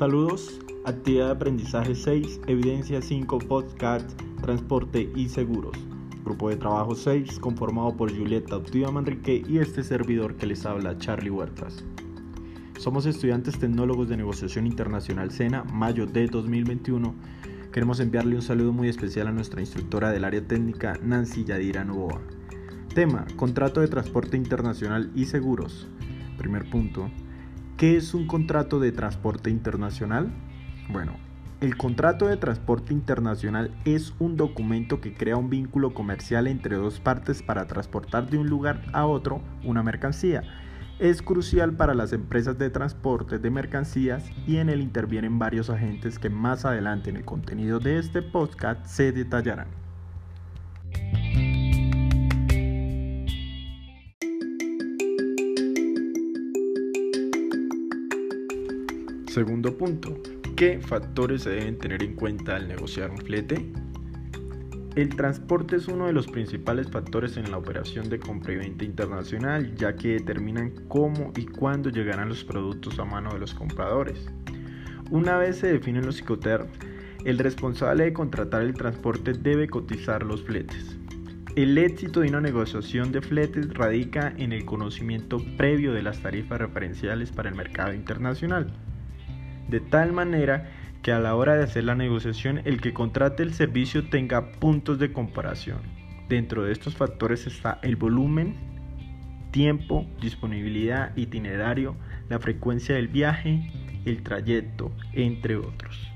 Saludos, actividad de aprendizaje 6, evidencia 5, podcast, transporte y seguros. Grupo de trabajo 6 conformado por Julieta Optiva Manrique y este servidor que les habla, Charlie Huertas. Somos estudiantes tecnólogos de negociación internacional SENA, mayo de 2021. Queremos enviarle un saludo muy especial a nuestra instructora del área técnica, Nancy Yadira Novoa. Tema, contrato de transporte internacional y seguros. Primer punto, ¿qué es un contrato de transporte internacional? Bueno, el contrato de transporte internacional es un documento que crea un vínculo comercial entre dos partes para transportar de un lugar a otro una mercancía. Es crucial para las empresas de transporte de mercancías y en él intervienen varios agentes que más adelante en el contenido de este podcast se detallarán. Segundo punto, ¿qué factores se deben tener en cuenta al negociar un flete? El transporte es uno de los principales factores en la operación de compra y venta internacional, ya que determinan cómo y cuándo llegarán los productos a mano de los compradores. Una vez se definen los psicoterms, el responsable de contratar el transporte debe cotizar los fletes. El éxito de una negociación de fletes radica en el conocimiento previo de las tarifas referenciales para el mercado internacional de tal manera que a la hora de hacer la negociación el que contrate el servicio tenga puntos de comparación. Dentro de estos factores está el volumen, tiempo, disponibilidad, itinerario, la frecuencia del viaje, el trayecto, entre otros.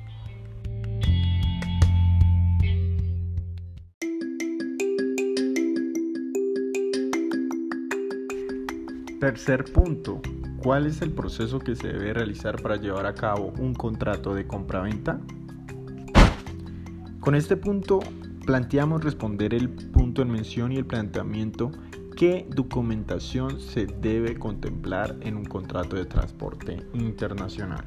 Tercer punto, ¿Cuál es el proceso que se debe realizar para llevar a cabo un contrato de compra-venta? Con este punto planteamos responder el punto en mención y el planteamiento qué documentación se debe contemplar en un contrato de transporte internacional.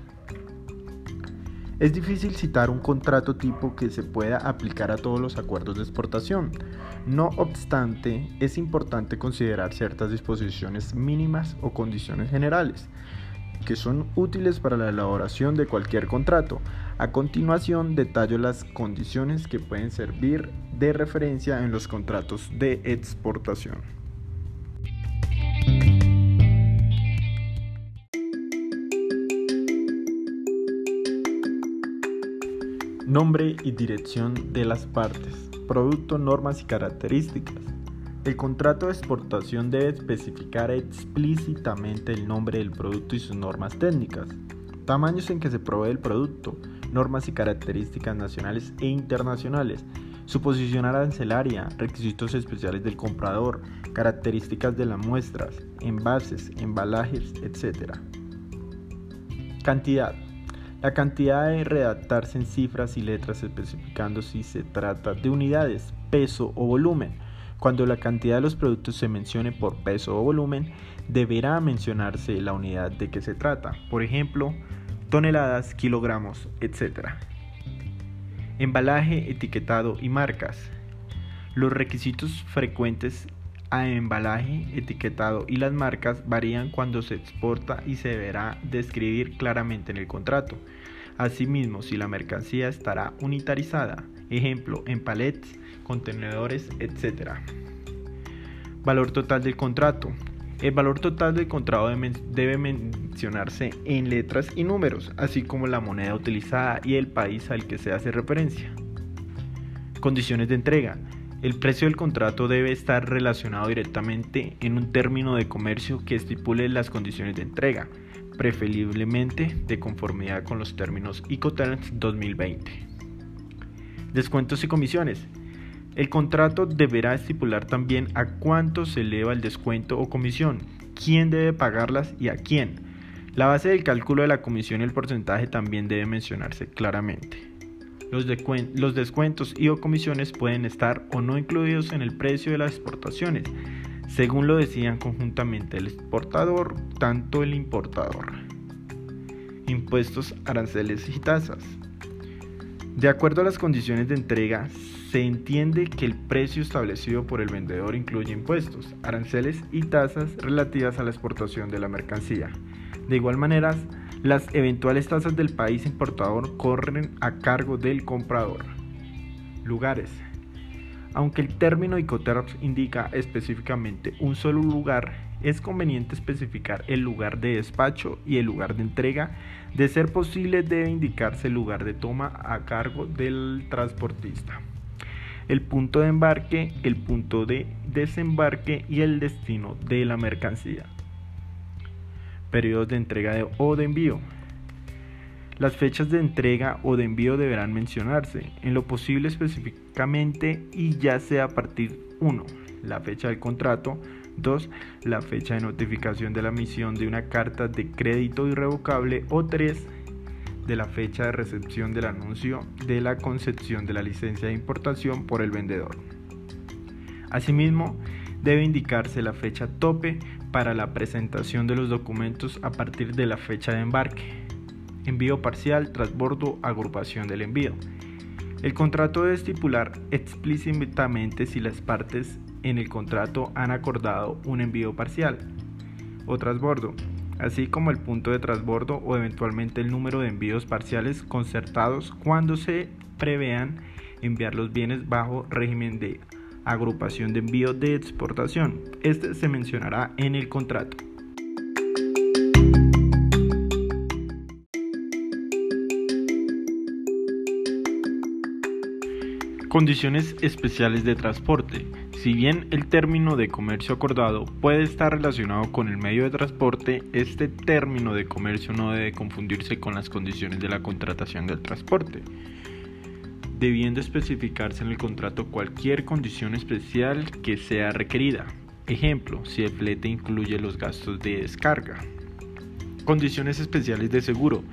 Es difícil citar un contrato tipo que se pueda aplicar a todos los acuerdos de exportación. No obstante, es importante considerar ciertas disposiciones mínimas o condiciones generales que son útiles para la elaboración de cualquier contrato. A continuación, detallo las condiciones que pueden servir de referencia en los contratos de exportación. Nombre y dirección de las partes. Producto, normas y características. El contrato de exportación debe especificar explícitamente el nombre del producto y sus normas técnicas, tamaños en que se provee el producto, normas y características nacionales e internacionales, su posición arancelaria, requisitos especiales del comprador, características de las muestras, envases, embalajes, etc. Cantidad. La cantidad debe redactarse en cifras y letras especificando si se trata de unidades, peso o volumen. Cuando la cantidad de los productos se mencione por peso o volumen, deberá mencionarse la unidad de que se trata, por ejemplo, toneladas, kilogramos, etc. Embalaje, etiquetado y marcas. Los requisitos frecuentes a embalaje, etiquetado y las marcas varían cuando se exporta y se deberá describir claramente en el contrato. Asimismo, si la mercancía estará unitarizada, ejemplo, en palets, contenedores, etc. Valor total del contrato. El valor total del contrato debe mencionarse en letras y números, así como la moneda utilizada y el país al que se hace referencia. Condiciones de entrega. El precio del contrato debe estar relacionado directamente en un término de comercio que estipule las condiciones de entrega, preferiblemente de conformidad con los términos Icoterms 2020. Descuentos y comisiones. El contrato deberá estipular también a cuánto se eleva el descuento o comisión, quién debe pagarlas y a quién. La base del cálculo de la comisión y el porcentaje también debe mencionarse claramente. Los, descuentos y o comisiones pueden estar o no incluidos en el precio de las exportaciones, según lo decían conjuntamente el exportador, tanto el importador. Impuestos, aranceles y tasas. De acuerdo a las condiciones de entrega, se entiende que el precio establecido por el vendedor incluye impuestos, aranceles y tasas relativas a la exportación de la mercancía. De igual manera, Las eventuales tasas del país importador corren a cargo del comprador. Lugares. Aunque el término Icoterms indica específicamente un solo lugar, es conveniente especificar el lugar de despacho y el lugar de entrega. De ser posible, debe indicarse el lugar de toma a cargo del transportista, el punto de embarque, el punto de desembarque y el destino de la mercancía periodos de entrega o de envío. Las fechas de entrega o de envío deberán mencionarse, en lo posible específicamente y ya sea a partir 1. La fecha del contrato, 2. La fecha de notificación de la emisión de una carta de crédito irrevocable o 3. De la fecha de recepción del anuncio de la concepción de la licencia de importación por el vendedor. Asimismo, debe indicarse la fecha tope para la presentación de los documentos a partir de la fecha de embarque. Envío parcial, transbordo, agrupación del envío. El contrato debe estipular explícitamente si las partes en el contrato han acordado un envío parcial o transbordo, así como el punto de transbordo o eventualmente el número de envíos parciales concertados cuando se prevean enviar los bienes bajo régimen de agrupación de envío de exportación. Este se mencionará en el contrato. Condiciones especiales de transporte. Si bien el término de comercio acordado puede estar relacionado con el medio de transporte, este término de comercio no debe confundirse con las condiciones de la contratación del transporte debiendo especificarse en el contrato cualquier condición especial que sea requerida. Ejemplo, si el flete incluye los gastos de descarga. Condiciones especiales de seguro.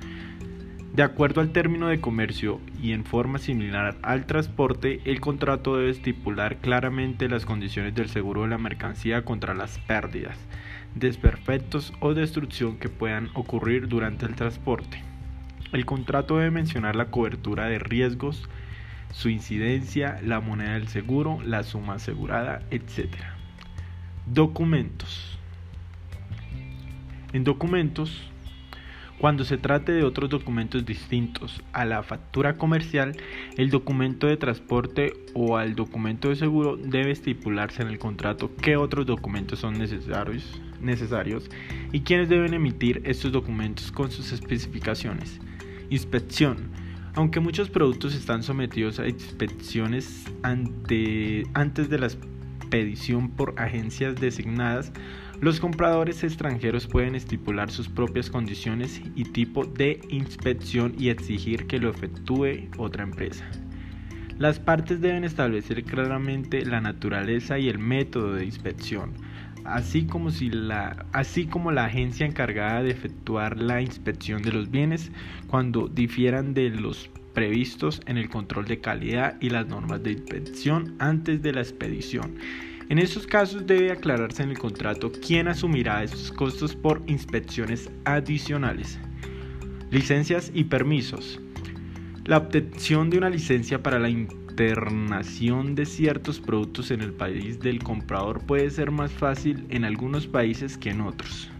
De acuerdo al término de comercio y en forma similar al transporte, el contrato debe estipular claramente las condiciones del seguro de la mercancía contra las pérdidas, desperfectos o destrucción que puedan ocurrir durante el transporte. El contrato debe mencionar la cobertura de riesgos su incidencia, la moneda del seguro, la suma asegurada, etc. Documentos. En documentos, cuando se trate de otros documentos distintos a la factura comercial, el documento de transporte o al documento de seguro debe estipularse en el contrato qué otros documentos son necesarios, y quiénes deben emitir estos documentos con sus especificaciones. Inspección aunque muchos productos están sometidos a inspecciones antes de la expedición por agencias designadas, los compradores extranjeros pueden estipular sus propias condiciones y tipo de inspección y exigir que lo efectúe otra empresa. Las partes deben establecer claramente la naturaleza y el método de inspección, así como, si la, así como la agencia encargada de efectuar la inspección de los bienes cuando difieran de los previstos en el control de calidad y las normas de inspección antes de la expedición. En estos casos debe aclararse en el contrato quién asumirá esos costos por inspecciones adicionales. Licencias y permisos. La obtención de una licencia para la internación de ciertos productos en el país del comprador puede ser más fácil en algunos países que en otros,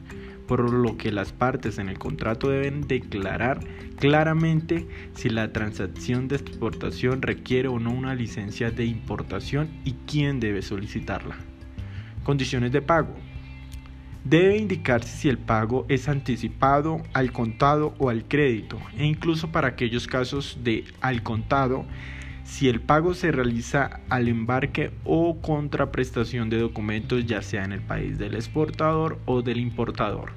por lo que las partes en el contrato deben declarar claramente si la transacción de exportación requiere o no una licencia de importación y quién debe solicitarla. Condiciones de pago. Debe indicarse si el pago es anticipado, al contado o al crédito, e incluso para aquellos casos de al contado si el pago se realiza al embarque o contraprestación de documentos ya sea en el país del exportador o del importador.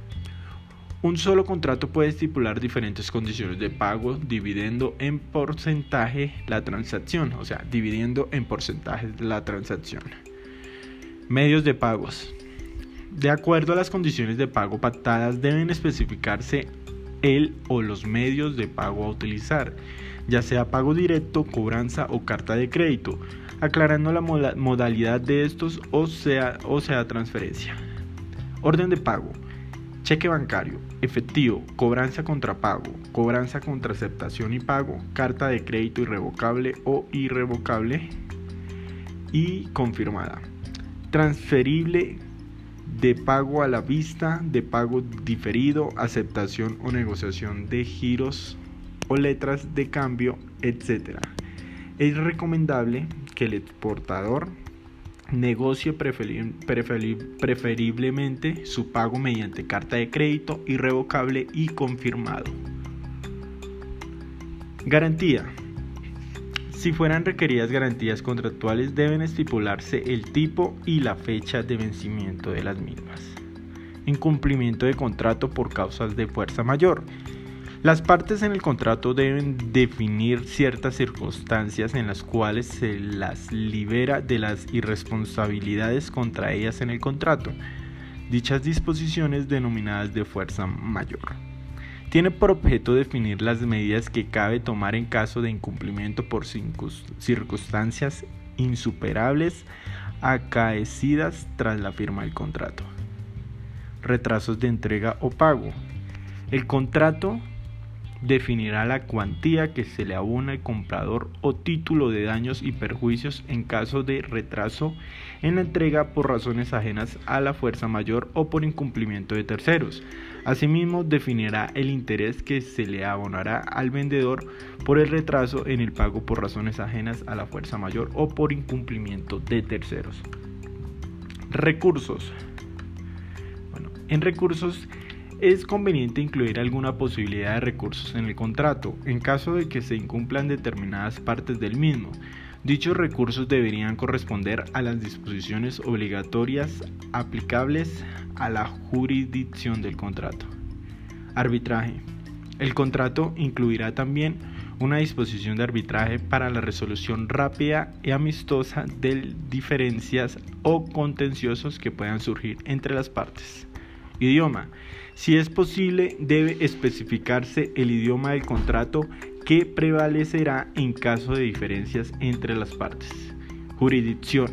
Un solo contrato puede estipular diferentes condiciones de pago dividiendo en porcentaje la transacción, o sea, dividiendo en porcentaje la transacción. Medios de pagos. De acuerdo a las condiciones de pago pactadas deben especificarse el o los medios de pago a utilizar ya sea pago directo, cobranza o carta de crédito, aclarando la modalidad de estos o sea, o sea transferencia. Orden de pago. Cheque bancario, efectivo, cobranza contra pago, cobranza contra aceptación y pago, carta de crédito irrevocable o irrevocable y confirmada. Transferible de pago a la vista, de pago diferido, aceptación o negociación de giros o letras de cambio, etc. Es recomendable que el exportador negocie preferiblemente su pago mediante carta de crédito irrevocable y confirmado. Garantía. Si fueran requeridas garantías contractuales deben estipularse el tipo y la fecha de vencimiento de las mismas. Incumplimiento de contrato por causas de fuerza mayor. Las partes en el contrato deben definir ciertas circunstancias en las cuales se las libera de las irresponsabilidades contra ellas en el contrato. Dichas disposiciones denominadas de fuerza mayor tiene por objeto definir las medidas que cabe tomar en caso de incumplimiento por circunstancias insuperables acaecidas tras la firma del contrato. Retrasos de entrega o pago. El contrato definirá la cuantía que se le abona al comprador o título de daños y perjuicios en caso de retraso en la entrega por razones ajenas a la fuerza mayor o por incumplimiento de terceros. Asimismo, definirá el interés que se le abonará al vendedor por el retraso en el pago por razones ajenas a la fuerza mayor o por incumplimiento de terceros. Recursos. Bueno, en recursos es conveniente incluir alguna posibilidad de recursos en el contrato en caso de que se incumplan determinadas partes del mismo. Dichos recursos deberían corresponder a las disposiciones obligatorias aplicables a la jurisdicción del contrato. Arbitraje. El contrato incluirá también una disposición de arbitraje para la resolución rápida y amistosa de diferencias o contenciosos que puedan surgir entre las partes. Idioma. Si es posible, debe especificarse el idioma del contrato que prevalecerá en caso de diferencias entre las partes. Jurisdicción.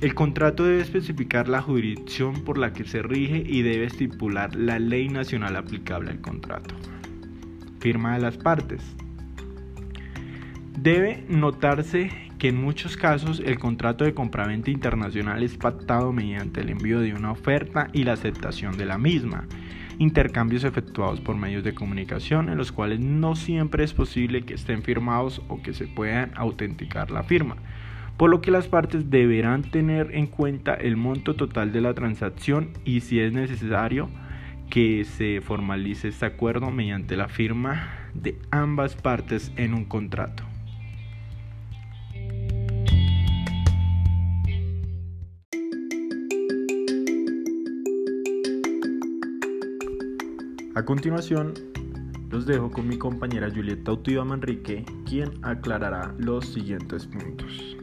El contrato debe especificar la jurisdicción por la que se rige y debe estipular la ley nacional aplicable al contrato. Firma de las partes. Debe notarse que en muchos casos el contrato de compraventa internacional es pactado mediante el envío de una oferta y la aceptación de la misma, intercambios efectuados por medios de comunicación en los cuales no siempre es posible que estén firmados o que se puedan autenticar la firma, por lo que las partes deberán tener en cuenta el monto total de la transacción y si es necesario que se formalice este acuerdo mediante la firma de ambas partes en un contrato. A continuación, los dejo con mi compañera Julieta Utiva Manrique, quien aclarará los siguientes puntos.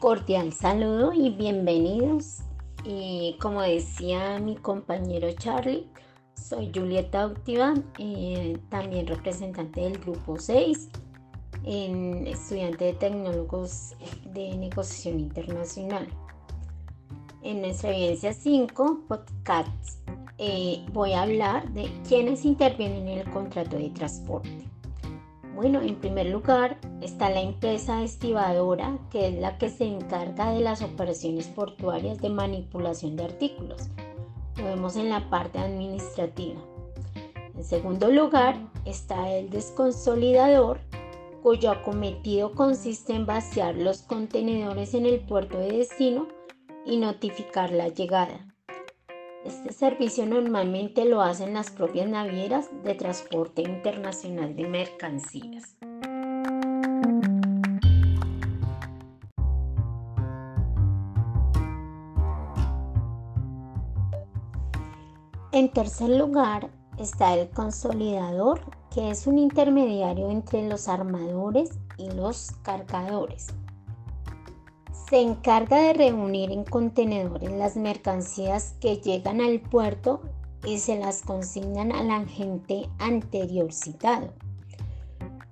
Cordial saludo y bienvenidos. Y como decía mi compañero Charlie, soy Julieta Utiva, eh, también representante del grupo 6 en estudiante de tecnólogos de negociación internacional. En nuestra evidencia 5, podcast, eh, voy a hablar de quiénes intervienen en el contrato de transporte. Bueno, en primer lugar está la empresa estibadora, que es la que se encarga de las operaciones portuarias de manipulación de artículos. Lo vemos en la parte administrativa. En segundo lugar está el desconsolidador, cuyo acometido consiste en vaciar los contenedores en el puerto de destino y notificar la llegada. Este servicio normalmente lo hacen las propias navieras de transporte internacional de mercancías. En tercer lugar está el consolidador que es un intermediario entre los armadores y los cargadores. Se encarga de reunir en contenedores las mercancías que llegan al puerto y se las consignan al agente anterior citado.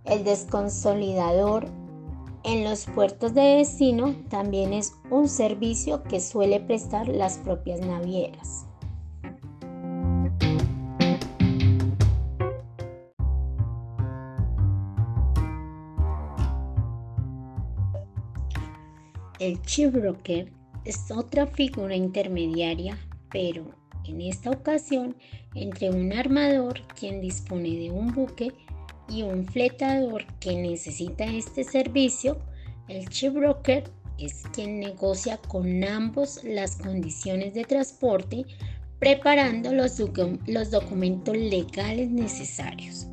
El desconsolidador en los puertos de destino también es un servicio que suele prestar las propias navieras. El shipbroker es otra figura intermediaria, pero en esta ocasión entre un armador quien dispone de un buque y un fletador que necesita este servicio, el shipbroker es quien negocia con ambos las condiciones de transporte, preparando los, los documentos legales necesarios.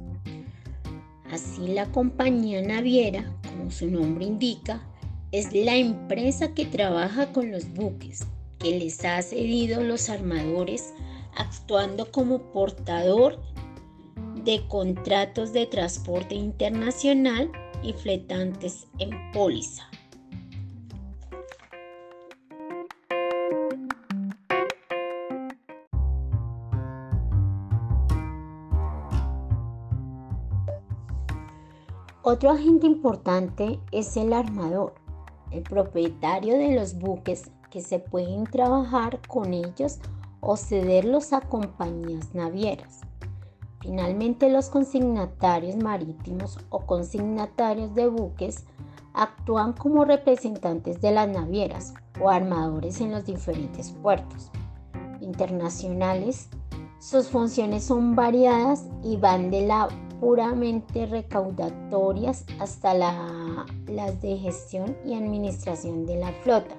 Así la compañía naviera, como su nombre indica, es la empresa que trabaja con los buques, que les ha cedido los armadores, actuando como portador de contratos de transporte internacional y fletantes en póliza. Otro agente importante es el armador, el propietario de los buques que se pueden trabajar con ellos o cederlos a compañías navieras. Finalmente, los consignatarios marítimos o consignatarios de buques actúan como representantes de las navieras o armadores en los diferentes puertos internacionales. Sus funciones son variadas y van de la puramente recaudatorias hasta las de gestión y administración de la flota.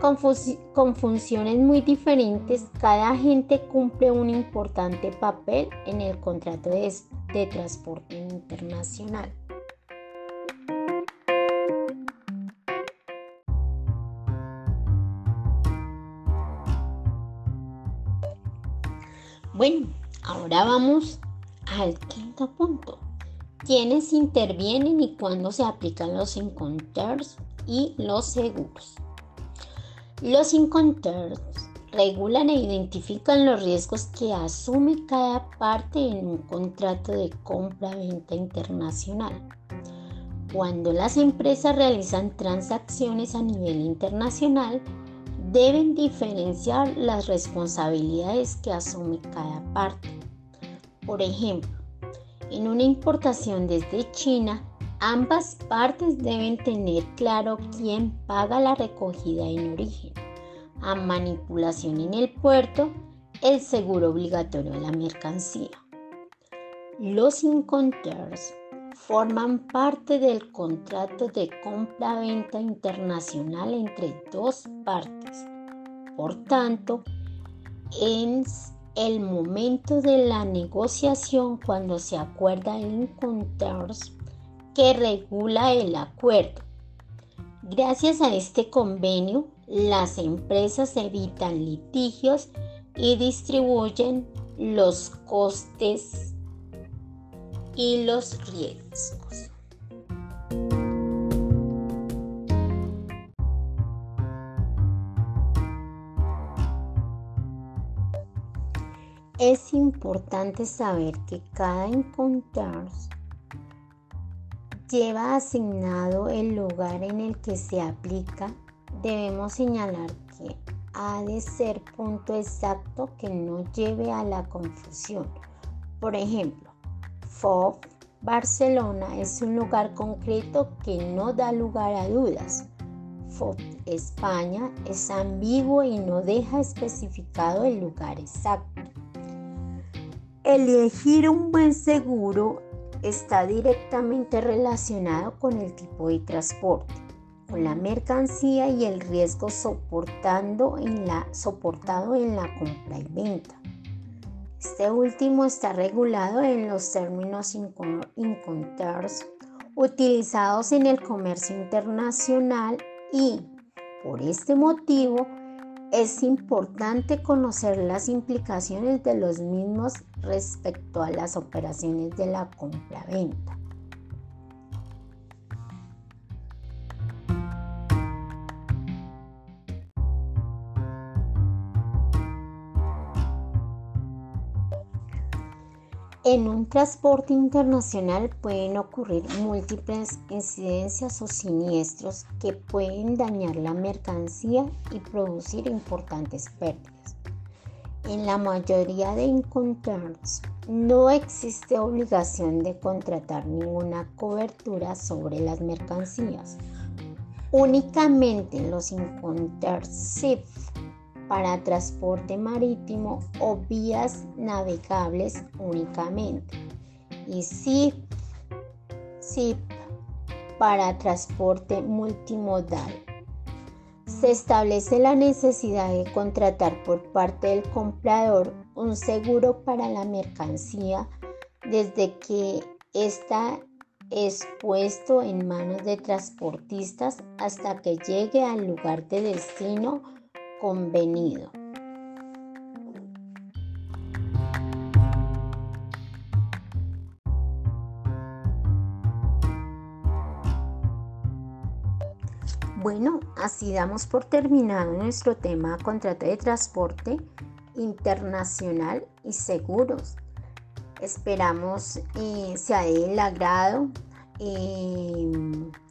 Con, funciones muy diferentes, cada agente cumple un importante papel en el contrato de transporte internacional. Bueno, ahora vamos al quinto punto. ¿Quiénes intervienen y cuándo se aplican los inconters y los seguros? Los inconters regulan e identifican los riesgos que asume cada parte en un contrato de compra-venta internacional. Cuando las empresas realizan transacciones a nivel internacional, deben diferenciar las responsabilidades que asume cada parte. Por ejemplo, en una importación desde China, ambas partes deben tener claro quién paga la recogida en origen, a manipulación en el puerto, el seguro obligatorio de la mercancía. Los inconters forman parte del contrato de compra-venta internacional entre dos partes. Por tanto, en el momento de la negociación cuando se acuerda el Inconters que regula el acuerdo. Gracias a este convenio, las empresas evitan litigios y distribuyen los costes y los riesgos. Es importante saber que cada encontrar lleva asignado el lugar en el que se aplica. Debemos señalar que ha de ser punto exacto que no lleve a la confusión. Por ejemplo, FOB Barcelona es un lugar concreto que no da lugar a dudas. FOB España es ambiguo y no deja especificado el lugar exacto. Elegir un buen seguro está directamente relacionado con el tipo de transporte, con la mercancía y el riesgo soportado en la compra y venta. Este último está regulado en los términos Inconters utilizados en el comercio internacional y, por este motivo, es importante conocer las implicaciones de los mismos respecto a las operaciones de la compra-venta. En un transporte internacional pueden ocurrir múltiples incidencias o siniestros que pueden dañar la mercancía y producir importantes pérdidas. En la mayoría de Incoterms no existe obligación de contratar ninguna cobertura sobre las mercancías. Únicamente los Incotership para transporte marítimo o vías navegables únicamente. Y SIP, SIP para transporte multimodal. Se establece la necesidad de contratar por parte del comprador un seguro para la mercancía desde que ésta es puesto en manos de transportistas hasta que llegue al lugar de destino convenido. Bueno, así damos por terminado nuestro tema contrato de transporte internacional y seguros. Esperamos eh, sea del agrado. Eh,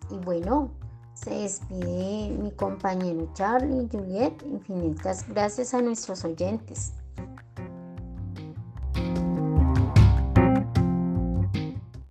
y bueno, se despide mi compañero Charlie, Juliet. Infinitas gracias a nuestros oyentes.